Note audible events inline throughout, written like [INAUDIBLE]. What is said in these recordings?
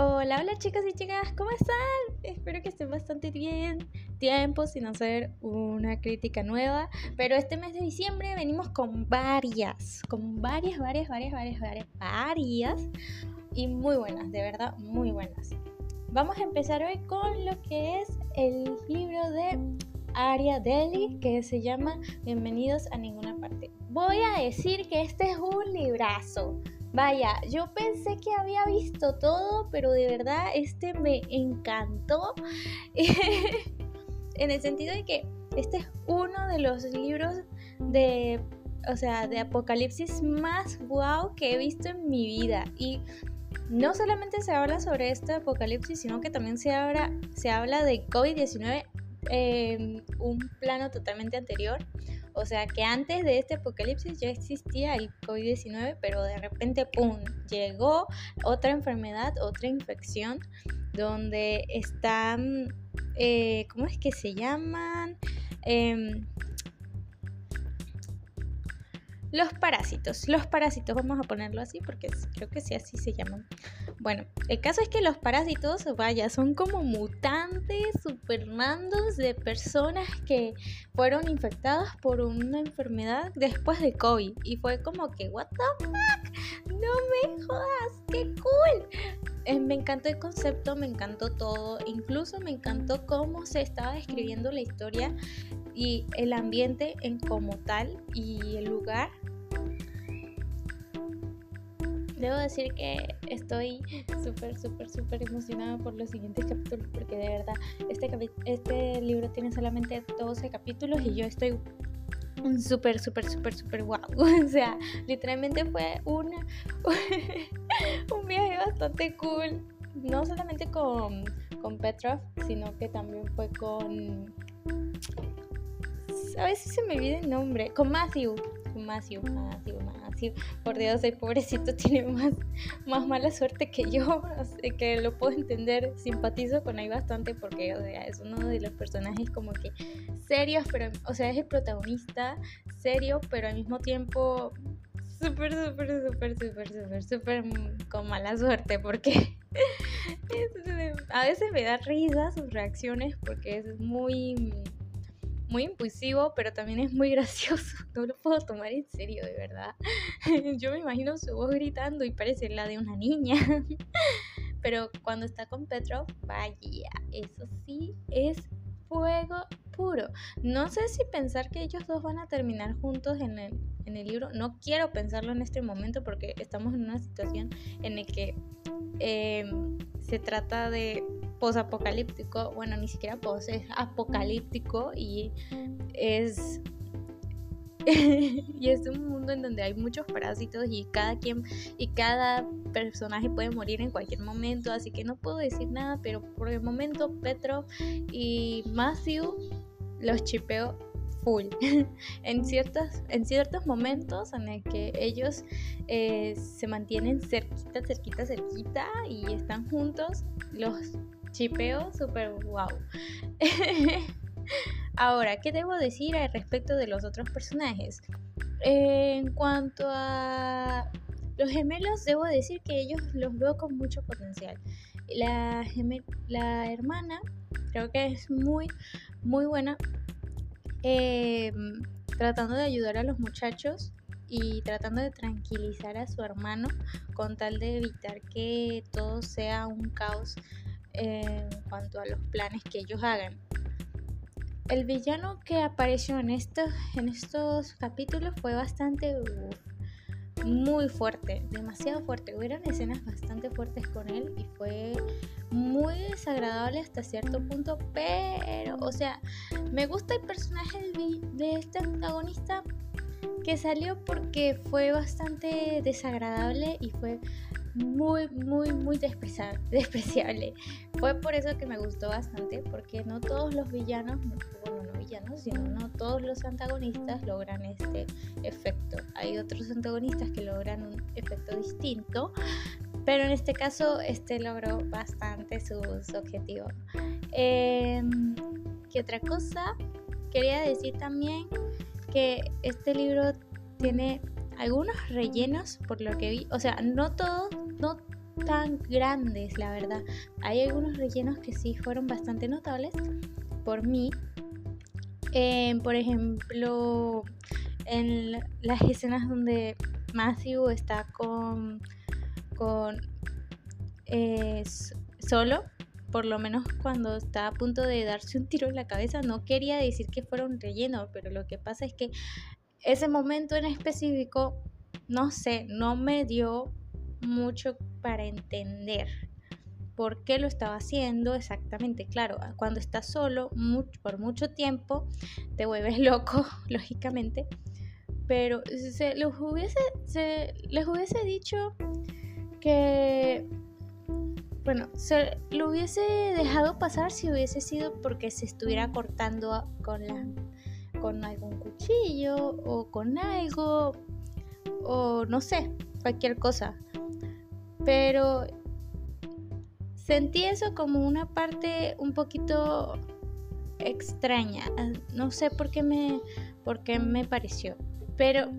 Hola, hola chicas y chicas, ¿cómo están? Espero que estén bastante bien. Tiempo sin hacer una crítica nueva, pero este mes de diciembre venimos con varias, con varias, varias, varias, varias, varias, varias y muy buenas, de verdad, muy buenas. Vamos a empezar hoy con lo que es el libro de Aria Deli que se llama Bienvenidos a ninguna parte. Voy a decir que este es un librazo. Vaya, yo pensé que había visto todo, pero de verdad este me encantó. [LAUGHS] en el sentido de que este es uno de los libros de, o sea, de apocalipsis más wow que he visto en mi vida. Y no solamente se habla sobre este apocalipsis, sino que también se habla, se habla de COVID-19 en un plano totalmente anterior. O sea que antes de este apocalipsis ya existía el COVID-19, pero de repente, ¡pum!, llegó otra enfermedad, otra infección, donde están, eh, ¿cómo es que se llaman? Eh, los parásitos, los parásitos, vamos a ponerlo así porque creo que sí así se llaman. Bueno, el caso es que los parásitos, vaya, son como mutantes, supermandos de personas que fueron infectadas por una enfermedad después de COVID. Y fue como que, what the fuck, no me jodas, qué cool. Eh, me encantó el concepto, me encantó todo, incluso me encantó cómo se estaba describiendo la historia y el ambiente en como tal y el lugar. Debo decir que estoy súper, súper, súper emocionada por los siguientes capítulos porque de verdad este, este libro tiene solamente 12 capítulos y yo estoy súper, súper, súper, súper guau. [LAUGHS] O sea, literalmente fue una, [LAUGHS] un viaje bastante cool. No solamente con, con Petrov, sino que también fue con a veces se me olvida el nombre, con Matthew, con Matthew, Matthew, Matthew, por Dios, el pobrecito [LAUGHS] tiene más, más mala suerte que yo, que lo puedo entender, simpatizo con él bastante porque, es uno de los personajes como que serios, pero, o sea, es el protagonista serio, pero al mismo tiempo súper, súper, súper, súper, súper, súper con mala suerte porque [LAUGHS] a veces me da risa sus reacciones porque es muy muy impulsivo, pero también es muy [LAUGHS] gracioso. No lo puedo tomar en serio, de verdad. [LAUGHS] Yo me imagino su voz gritando y parece la de una niña. [LAUGHS] Pero cuando está con Petro, vaya, eso sí es fuego puro. No sé si pensar que ellos dos van a terminar juntos en el, en el libro. No quiero pensarlo en este momento porque estamos en una situación en la que eh, se trata de posapocalíptico, bueno, ni siquiera pos, es apocalíptico y es [LAUGHS] y es un mundo en donde hay muchos parásitos y cada quien y cada personaje puede morir en cualquier momento, así que no puedo decir nada, pero por el momento Petro y Matthew los chipeo full. [LAUGHS] en, ciertos, en ciertos momentos en el que ellos eh, se mantienen cerquita, cerquita, cerquita y están juntos, los chipeo super wow. [LAUGHS] Ahora, ¿qué debo decir al respecto de los otros personajes? en cuanto a los gemelos, debo decir que ellos los veo con mucho potencial. La, la hermana creo que es muy, muy buena em, tratando de ayudar a los muchachos y tratando de tranquilizar a su hermano con tal de evitar que todo sea un caos en cuanto a los planes que ellos hagan. El villano que apareció en estos, en estos capítulos fue bastante muy fuerte, demasiado fuerte. Hubieron escenas bastante fuertes con él y fue muy desagradable hasta cierto punto, pero, o sea, me gusta el personaje de este antagonista que salió porque fue bastante desagradable y fue muy, muy, muy despreciable. Fue por eso que me gustó bastante, porque no todos los villanos, bueno, no villanos, sino no todos los antagonistas logran este efecto. Hay otros antagonistas que logran un efecto distinto, pero en este caso este logró bastante su, objetivo. Em, ¿Qué otra cosa? Quería decir también que este libro tiene algunos rellenos por lo que vi, o sea, no todos, no tan grandes, la verdad. Hay algunos rellenos que sí fueron bastante notables por mí. Eh, por ejemplo, en las escenas donde Matthew está con, con eh, solo, por lo menos cuando está a punto de darse un tiro en la cabeza, no quería decir que fuera un relleno, pero lo que pasa es que ese momento en específico, no sé, no me dio mucho para entender por qué lo estaba haciendo exactamente. Claro, cuando estás solo por mucho tiempo, te vuelves [LAUGHS] loco, lógicamente. Pero se les hubiese, se les hubiese dicho que bueno, se lo hubiese dejado pasar si hubiese sido porque se estuviera cortando con, la, con algún cuchillo o con algo o no sé, cualquier cosa. Pero sentí eso como una parte un poquito extraña. No sé por qué me, por qué me pareció. Pero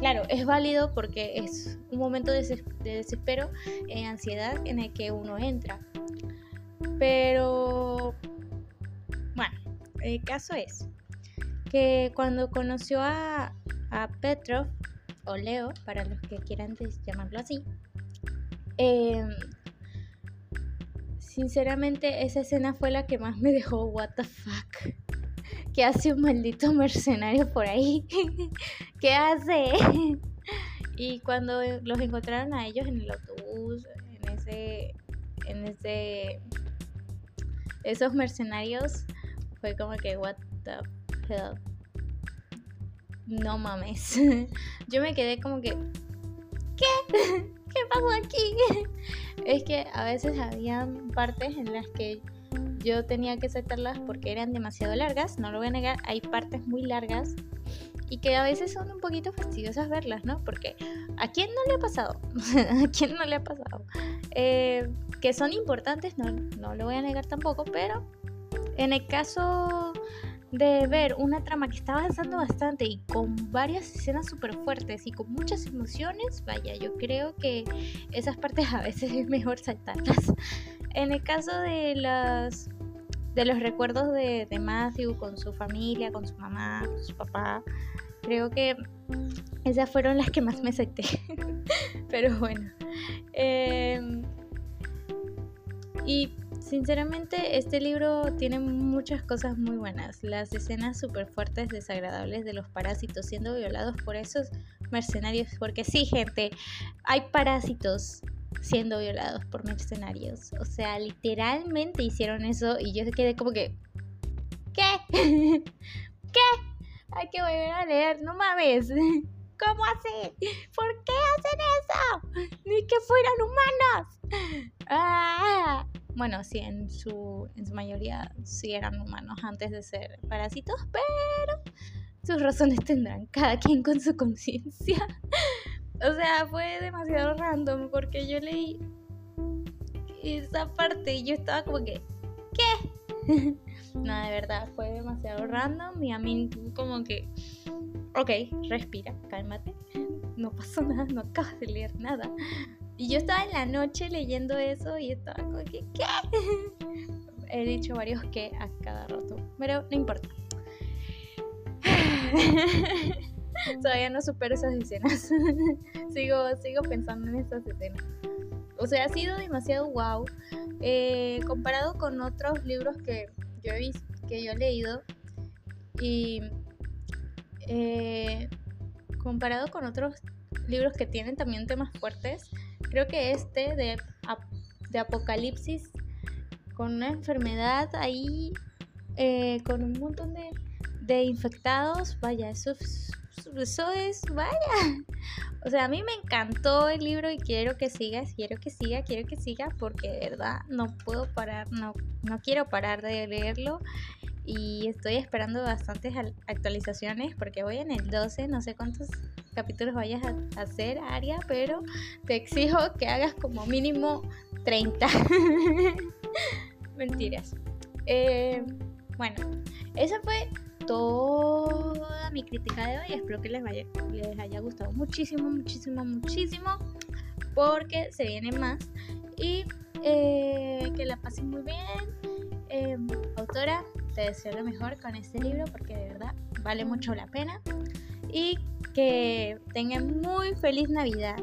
Claro, es válido porque es un momento de, desespero, e ansiedad en el que uno entra. Pero, bueno, el caso es que cuando conoció a, Petrov, o Leo, para los que quieran llamarlo así, em, sinceramente esa escena fue la que más me dejó what the fuck. ¿Qué hace un maldito mercenario por ahí? [LAUGHS] ¿Qué hace? y cuando los encontraron a ellos en el autobús, en ese, en ese, esos mercenarios, fue como que, what the No mames. [LAUGHS] Yo me quedé como que, ¿qué? [LAUGHS] ¿Qué pasó aquí? [LAUGHS] es que a veces habían partes en las que yo tenía que saltarlas porque eran demasiado largas, no lo voy a negar, hay partes muy largas y que a veces son un poquito fastidiosas verlas, ¿no? Porque ¿a quién no le ha pasado? ¿A quién no le ha pasado? Eh, que son importantes, no, no lo voy a negar tampoco, pero en el caso de ver una trama que está avanzando bastante y con varias escenas súper fuertes y con muchas emociones, vaya, yo creo que esas partes a veces es mejor saltarlas. [LAUGHS] En el caso de las de los recuerdos de, Matthew con su familia, con su mamá, con su papá, creo que esas fueron las que más me acepté. [LAUGHS] Pero bueno. Em, y sinceramente este libro tiene muchas cosas muy buenas. Las escenas súper fuertes, desagradables de los parásitos siendo violados por esos mercenarios. Porque sí, gente, hay parásitos siendo violados por mercenarios. O sea, literalmente hicieron eso y yo quedé como que... ¿Qué? [LAUGHS] ¿Qué? Hay que volver a leer, no mames. [LAUGHS] ¿Cómo así? ¿Por qué hacen eso? Ni que fueran humanos. Ah. Bueno, sí, en su, en su mayoría sí eran humanos antes de ser parásitos, pero sus razones tendrán cada quien con su conciencia. [LAUGHS] O sea, fue demasiado random porque yo leí esa parte y yo estaba como que, ¿qué? [LAUGHS] no, de verdad, fue demasiado random y a mí como que, ok, respira, cálmate, [LAUGHS] no pasó nada, no acabas de leer nada. Y yo estaba en la noche leyendo eso y estaba como que, ¿qué? [LAUGHS] He dicho varios que a cada rato, pero no importa. [LAUGHS] Todavía no supero esas escenas. [LAUGHS] sigo, sigo pensando en esas escenas. O sea, ha sido demasiado wow. Eh, comparado con otros libros que yo he visto, que yo he leído. Y eh, comparado con otros libros que tienen también temas fuertes, creo que este de, de Apocalipsis, con una enfermedad ahí, eh, con un montón de, de infectados, vaya, eso es eso es, vaya. O sea, a mí me encantó el libro y quiero que siga, quiero que siga, quiero que siga, porque de verdad no puedo parar, no, no quiero parar de leerlo. Y estoy esperando bastantes actualizaciones porque voy en el 12, no sé cuántos capítulos vayas a hacer, Aria, pero te exijo que hagas como mínimo 30. [LAUGHS] Mentiras. Eh, bueno, eso fue toda mi crítica de hoy. Espero que les, les haya gustado muchísimo, muchísimo, muchísimo. porque se viene más y eh, que la pasen muy bien. Em, autora, te deseo lo mejor con este libro porque de verdad vale mucho la pena y que tengan muy feliz Navidad.